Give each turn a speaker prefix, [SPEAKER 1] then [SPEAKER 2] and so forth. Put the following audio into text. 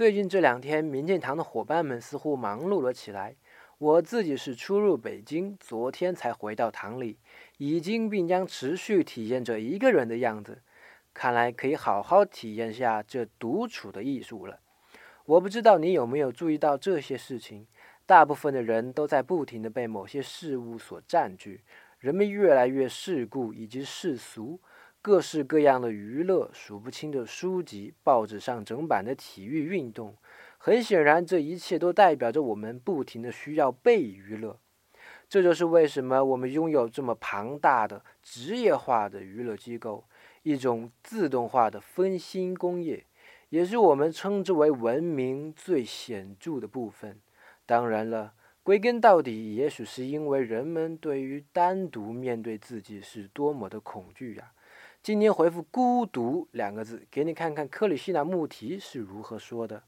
[SPEAKER 1] 最近这两天，民进堂的伙伴们似乎忙碌了起来。我自己是初入北京，昨天才回到堂里，已经并将持续体验着一个人的样子。看来可以好好体验下这独处的艺术了。我不知道你有没有注意到这些事情。大部分的人都在不停地被某些事物所占据，人们越来越世故以及世俗，各式各样的娱乐，数不清的书籍，报纸上整版的体育运动。很显然，这一切都代表着我们不停的需要被娱乐。这就是为什么我们拥有这么庞大的职业化的娱乐机构，一种自动化的分心工业，也是我们称之为文明最显著的部分。当然了，归根到底，也许是因为人们对于单独面对自己是多么的恐惧呀。今天回复“孤独”两个字，给你看看克里希那穆提是如何说的。